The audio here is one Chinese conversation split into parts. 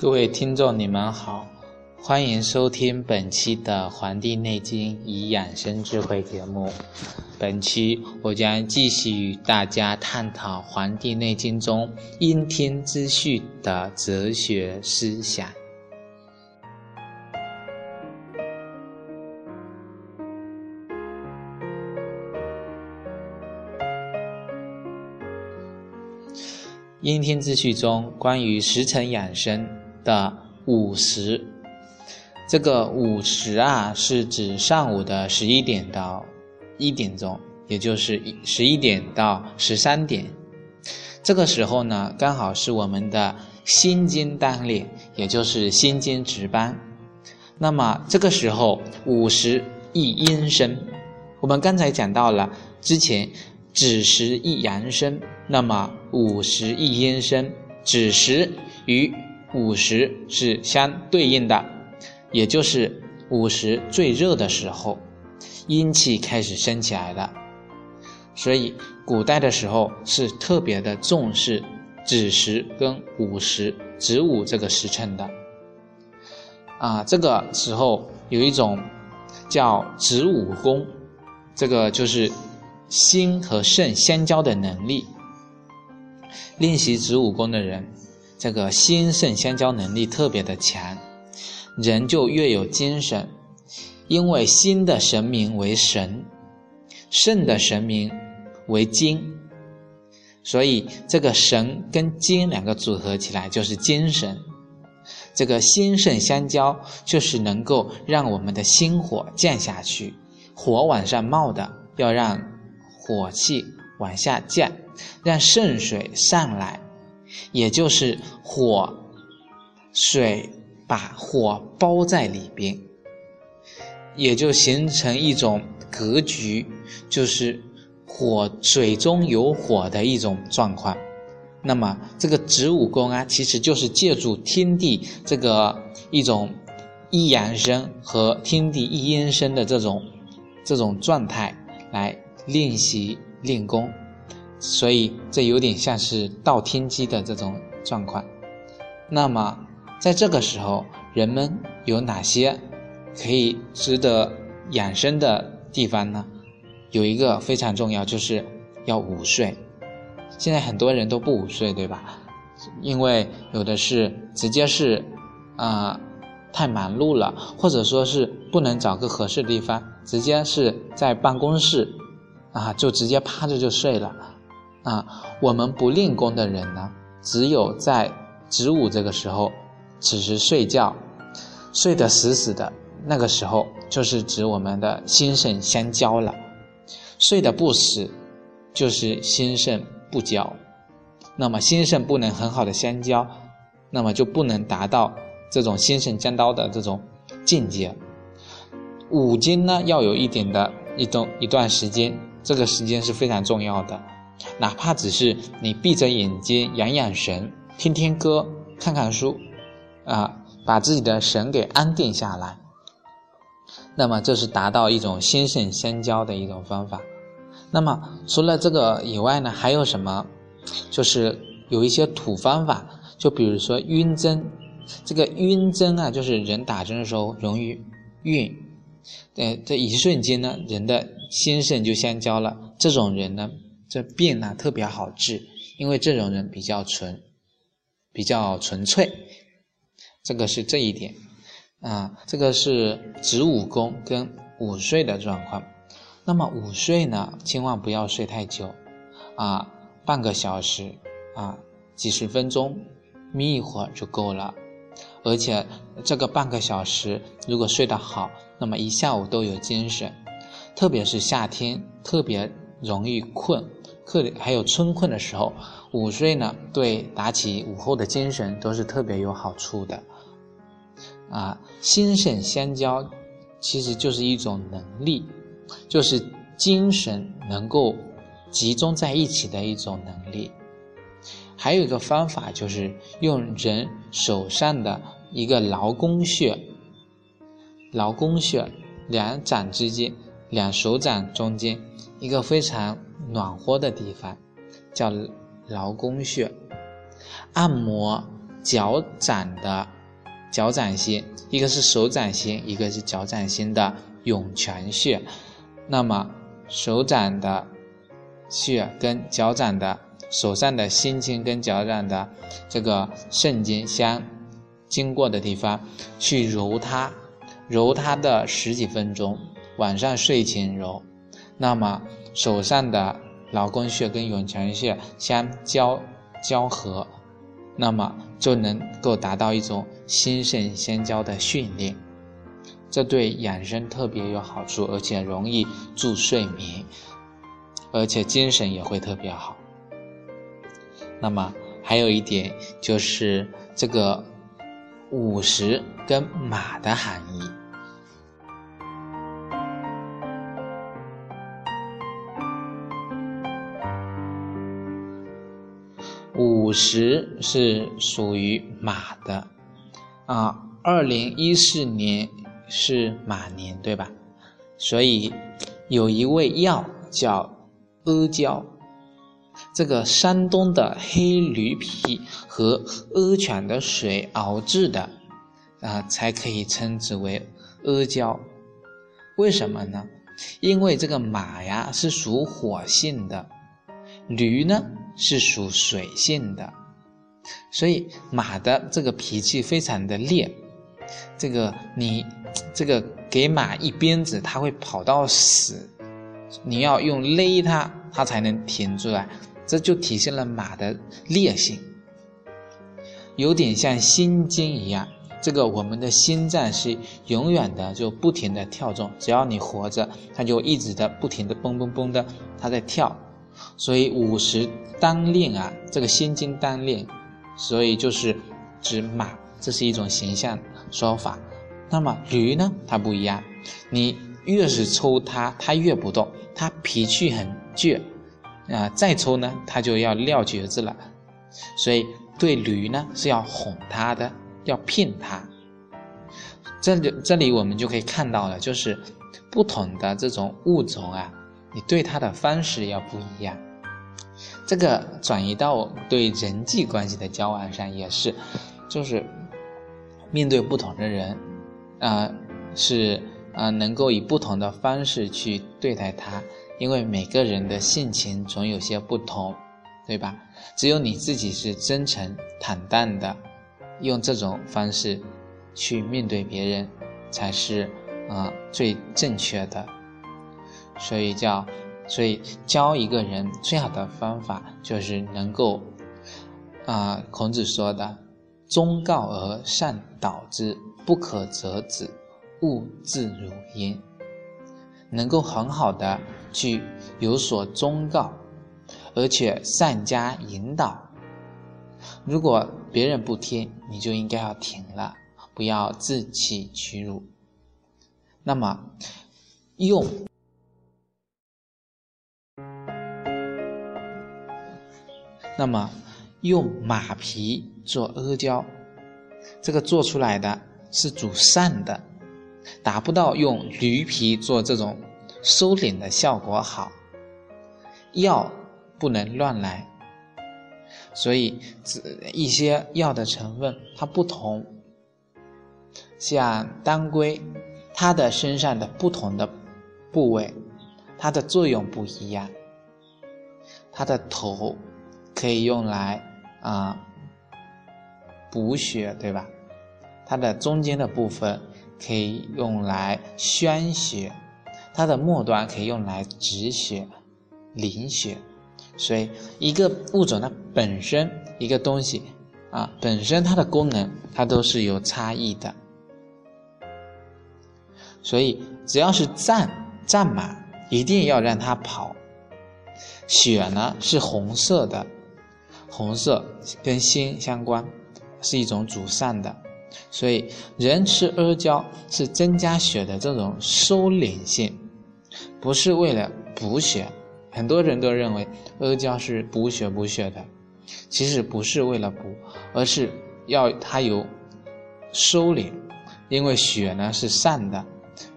各位听众，你们好，欢迎收听本期的《黄帝内经与养生智慧》节目。本期我将继续与大家探讨《黄帝内经》中阴天之序的哲学思想。阴天之序中关于时辰养生。的午时，这个午时啊，是指上午的十一点到一点钟，也就是十一点到十三点。这个时候呢，刚好是我们的心经当令，也就是心经值班。那么这个时候午时易阴生，我们刚才讲到了之前子时易阳生，那么午时易阴生，子时与午时是相对应的，也就是午时最热的时候，阴气开始升起来了。所以古代的时候是特别的重视子时跟午时子午这个时辰的。啊，这个时候有一种叫子午功，这个就是心和肾相交的能力。练习子午功的人。这个心肾相交能力特别的强，人就越有精神。因为心的神明为神，肾的神明为精，所以这个神跟精两个组合起来就是精神。这个心肾相交，就是能够让我们的心火降下去，火往上冒的，要让火气往下降，让肾水上来。也就是火、水把火包在里边，也就形成一种格局，就是火水中有火的一种状况。那么这个子午宫啊，其实就是借助天地这个一种一阳生和天地一阴生的这种这种状态来练习练功。所以这有点像是道天机的这种状况。那么，在这个时候，人们有哪些可以值得养生的地方呢？有一个非常重要，就是要午睡。现在很多人都不午睡，对吧？因为有的是直接是啊太忙碌了，或者说是不能找个合适的地方，直接是在办公室啊就直接趴着就睡了。啊，我们不练功的人呢，只有在子午这个时候，此时睡觉，睡得死死的，那个时候就是指我们的心肾相交了。睡得不死，就是心肾不交。那么心肾不能很好的相交，那么就不能达到这种心肾相交的这种境界。五经呢，要有一点的一段一段时间，这个时间是非常重要的。哪怕只是你闭着眼睛养养神、听听歌、看看书，啊，把自己的神给安定下来，那么这是达到一种心肾相交的一种方法。那么除了这个以外呢，还有什么？就是有一些土方法，就比如说晕针。这个晕针啊，就是人打针的时候容易晕，呃，这一瞬间呢，人的心肾就相交了。这种人呢。这病呢特别好治，因为这种人比较纯，比较纯粹，这个是这一点啊。这个是子午宫跟午睡的状况。那么午睡呢，千万不要睡太久啊，半个小时啊，几十分钟，眯一会儿就够了。而且这个半个小时如果睡得好，那么一下午都有精神。特别是夏天，特别容易困。课里还有春困的时候，午睡呢，对打起午后的精神都是特别有好处的。啊，心肾相交，其实就是一种能力，就是精神能够集中在一起的一种能力。还有一个方法就是用人手上的一个劳宫穴，劳宫穴两掌之间，两手掌中间一个非常暖和的地方，叫劳宫穴，按摩脚掌的脚掌心，一个是手掌心，一个是脚掌心的涌泉穴。那么手掌的穴跟脚掌的。手上的心经跟脚掌的这个肾经相经过的地方，去揉它，揉它的十几分钟，晚上睡前揉，那么手上的劳宫穴跟涌泉穴相交交合，那么就能够达到一种心肾相交的训练，这对养生特别有好处，而且容易助睡眠，而且精神也会特别好。那么还有一点就是这个午时跟马的含义。五十是属于马的，啊，二零一四年是马年，对吧？所以有一味药叫阿胶。这个山东的黑驴皮和阿犬的水熬制的，啊，才可以称之为阿胶。为什么呢？因为这个马呀是属火性的，驴呢是属水性的，所以马的这个脾气非常的烈。这个你这个给马一鞭子，它会跑到死，你要用勒它，它才能停住来。这就体现了马的烈性，有点像心经一样。这个我们的心脏是永远的就不停的跳动，只要你活着，它就一直的不停的嘣嘣嘣的，它在跳。所以五十单令啊，这个心经当令，所以就是指马，这是一种形象说法。那么驴呢，它不一样，你越是抽它，它越不动，它脾气很倔。啊，再抽呢，它就要撂蹶子了，所以对驴呢是要哄它的，要骗它。这里这里我们就可以看到了，就是不同的这种物种啊，你对他的方式要不一样。这个转移到对人际关系的交往上也是，就是面对不同的人，啊，是啊，能够以不同的方式去对待他。因为每个人的性情总有些不同，对吧？只有你自己是真诚坦荡的，用这种方式去面对别人，才是啊最正确的。所以叫，所以教一个人最好的方法就是能够啊，孔子说的“忠告而善导之，不可则止，勿自如焉”，能够很好的。去有所忠告，而且善加引导。如果别人不听，你就应该要停了，不要自欺欺辱。那么，用那么用马皮做阿胶，这个做出来的是主善的，达不到用驴皮做这种。收敛的效果好，药不能乱来，所以一些药的成分它不同，像当归，它的身上的不同的部位，它的作用不一样。它的头可以用来啊补血，对吧？它的中间的部分可以用来宣血。它的末端可以用来止血、凝血，所以一个物种它本身一个东西啊，本身它的功能它都是有差异的。所以只要是战战马，一定要让它跑。血呢是红色的，红色跟心相关，是一种主善的，所以人吃阿胶是增加血的这种收敛性，不是为了补血。很多人都认为阿胶是补血补血的，其实不是为了补，而是要它有收敛，因为血呢是散的，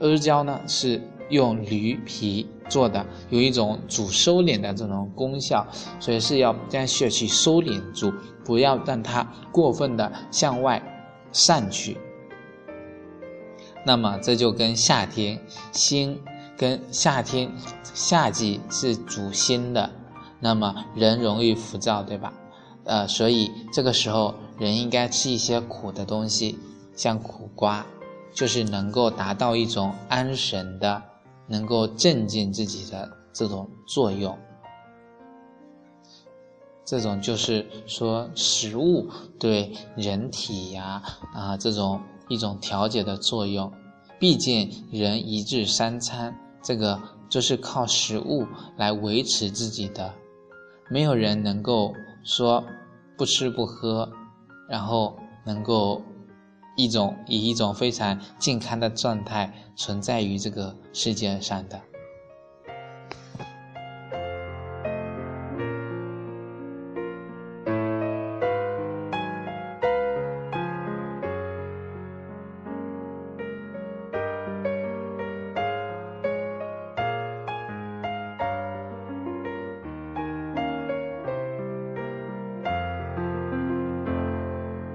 阿胶呢是用驴皮做的，有一种主收敛的这种功效，所以是要将血气收敛住，不要让它过分的向外散去。那么这就跟夏天心。跟夏天，夏季是主心的，那么人容易浮躁，对吧？呃，所以这个时候人应该吃一些苦的东西，像苦瓜，就是能够达到一种安神的，能够镇静自己的这种作用。这种就是说食物对人体呀啊这种一种调节的作用。毕竟人一日三餐。这个就是靠食物来维持自己的，没有人能够说不吃不喝，然后能够一种以一种非常健康的状态存在于这个世界上的。